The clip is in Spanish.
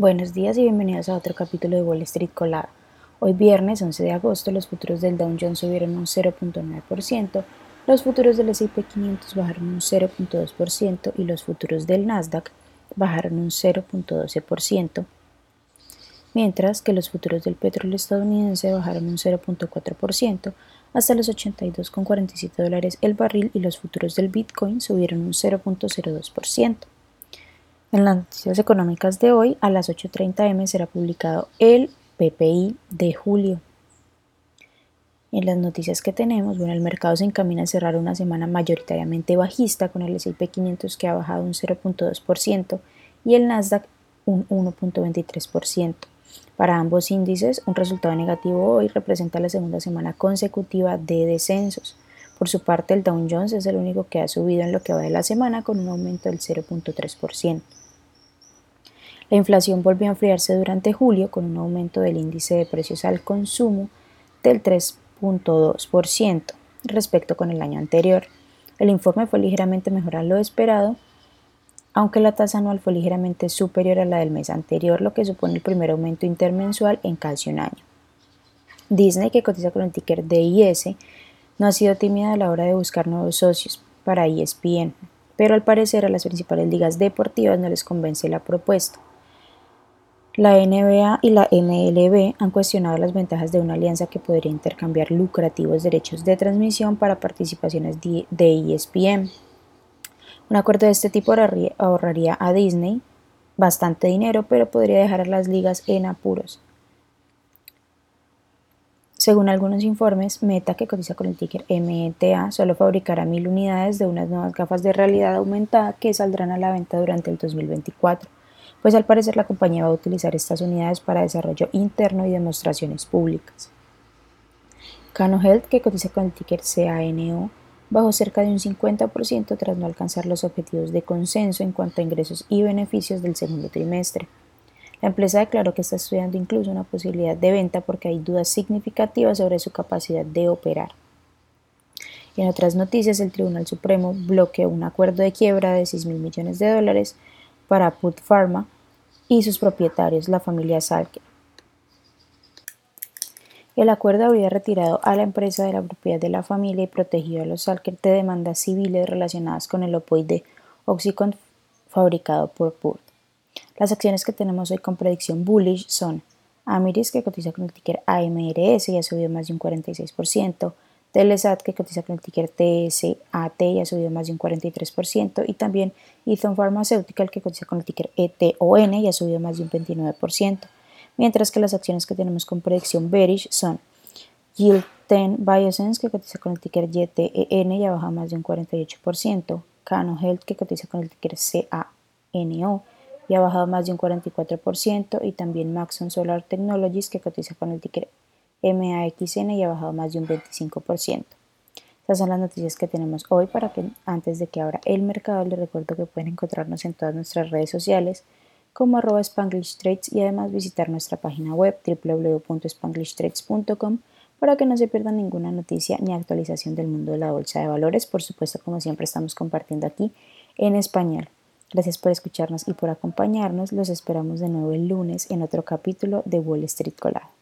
Buenos días y bienvenidos a otro capítulo de Wall Street Colado. Hoy viernes 11 de agosto los futuros del Dow Jones subieron un 0.9%, los futuros del S&P 500 bajaron un 0.2% y los futuros del Nasdaq bajaron un 0.12%, mientras que los futuros del petróleo estadounidense bajaron un 0.4% hasta los 82,47 dólares el barril y los futuros del Bitcoin subieron un 0.02%. En las noticias económicas de hoy, a las 8.30 m será publicado el PPI de julio. En las noticias que tenemos, bueno, el mercado se encamina a cerrar una semana mayoritariamente bajista con el S&P 500 que ha bajado un 0.2% y el Nasdaq un 1.23%. Para ambos índices, un resultado negativo hoy representa la segunda semana consecutiva de descensos. Por su parte, el Dow Jones es el único que ha subido en lo que va de la semana con un aumento del 0.3%. La inflación volvió a enfriarse durante julio con un aumento del índice de precios al consumo del 3.2% respecto con el año anterior. El informe fue ligeramente mejor a lo esperado, aunque la tasa anual fue ligeramente superior a la del mes anterior, lo que supone el primer aumento intermensual en casi un año. Disney, que cotiza con el ticker DIS, no ha sido tímida a la hora de buscar nuevos socios para ESPN, pero al parecer a las principales ligas deportivas no les convence la propuesta. La NBA y la MLB han cuestionado las ventajas de una alianza que podría intercambiar lucrativos derechos de transmisión para participaciones de ESPN. Un acuerdo de este tipo ahorraría a Disney bastante dinero, pero podría dejar a las ligas en apuros. Según algunos informes, Meta, que cotiza con el ticker META, solo fabricará mil unidades de unas nuevas gafas de realidad aumentada que saldrán a la venta durante el 2024 pues al parecer la compañía va a utilizar estas unidades para desarrollo interno y demostraciones públicas. Cano Health, que cotiza con el ticker CANO, bajó cerca de un 50% tras no alcanzar los objetivos de consenso en cuanto a ingresos y beneficios del segundo trimestre. La empresa declaró que está estudiando incluso una posibilidad de venta porque hay dudas significativas sobre su capacidad de operar. En otras noticias, el Tribunal Supremo bloqueó un acuerdo de quiebra de 6 mil millones de dólares para Put Pharma y sus propietarios, la familia Salker. El acuerdo habría retirado a la empresa de la propiedad de la familia y protegido a los Salker de demandas civiles relacionadas con el opoide Oxycontin fabricado por Put. Las acciones que tenemos hoy con predicción bullish son Amiris, que cotiza con el ticker AMRS y ha subido más de un 46%, Telesat, que cotiza con el ticker TSAT y ha subido más de un 43%, y también Ethon Pharmaceutical, que cotiza con el ticker ETON y ha subido más de un 29%, mientras que las acciones que tenemos con predicción bearish son Yield 10 Biosense, que cotiza con el ticker YTEN y ha bajado más de un 48%, Cano Health, que cotiza con el ticker CANO y ha bajado más de un 44%, y también Maxon Solar Technologies, que cotiza con el ticker MAXN y ha bajado más de un 25%. Estas son las noticias que tenemos hoy para que antes de que abra el mercado les recuerdo que pueden encontrarnos en todas nuestras redes sociales como arroba Spanglish Trades y además visitar nuestra página web www.spanglishtrades.com para que no se pierdan ninguna noticia ni actualización del mundo de la bolsa de valores. Por supuesto, como siempre estamos compartiendo aquí en español. Gracias por escucharnos y por acompañarnos. Los esperamos de nuevo el lunes en otro capítulo de Wall Street Colado.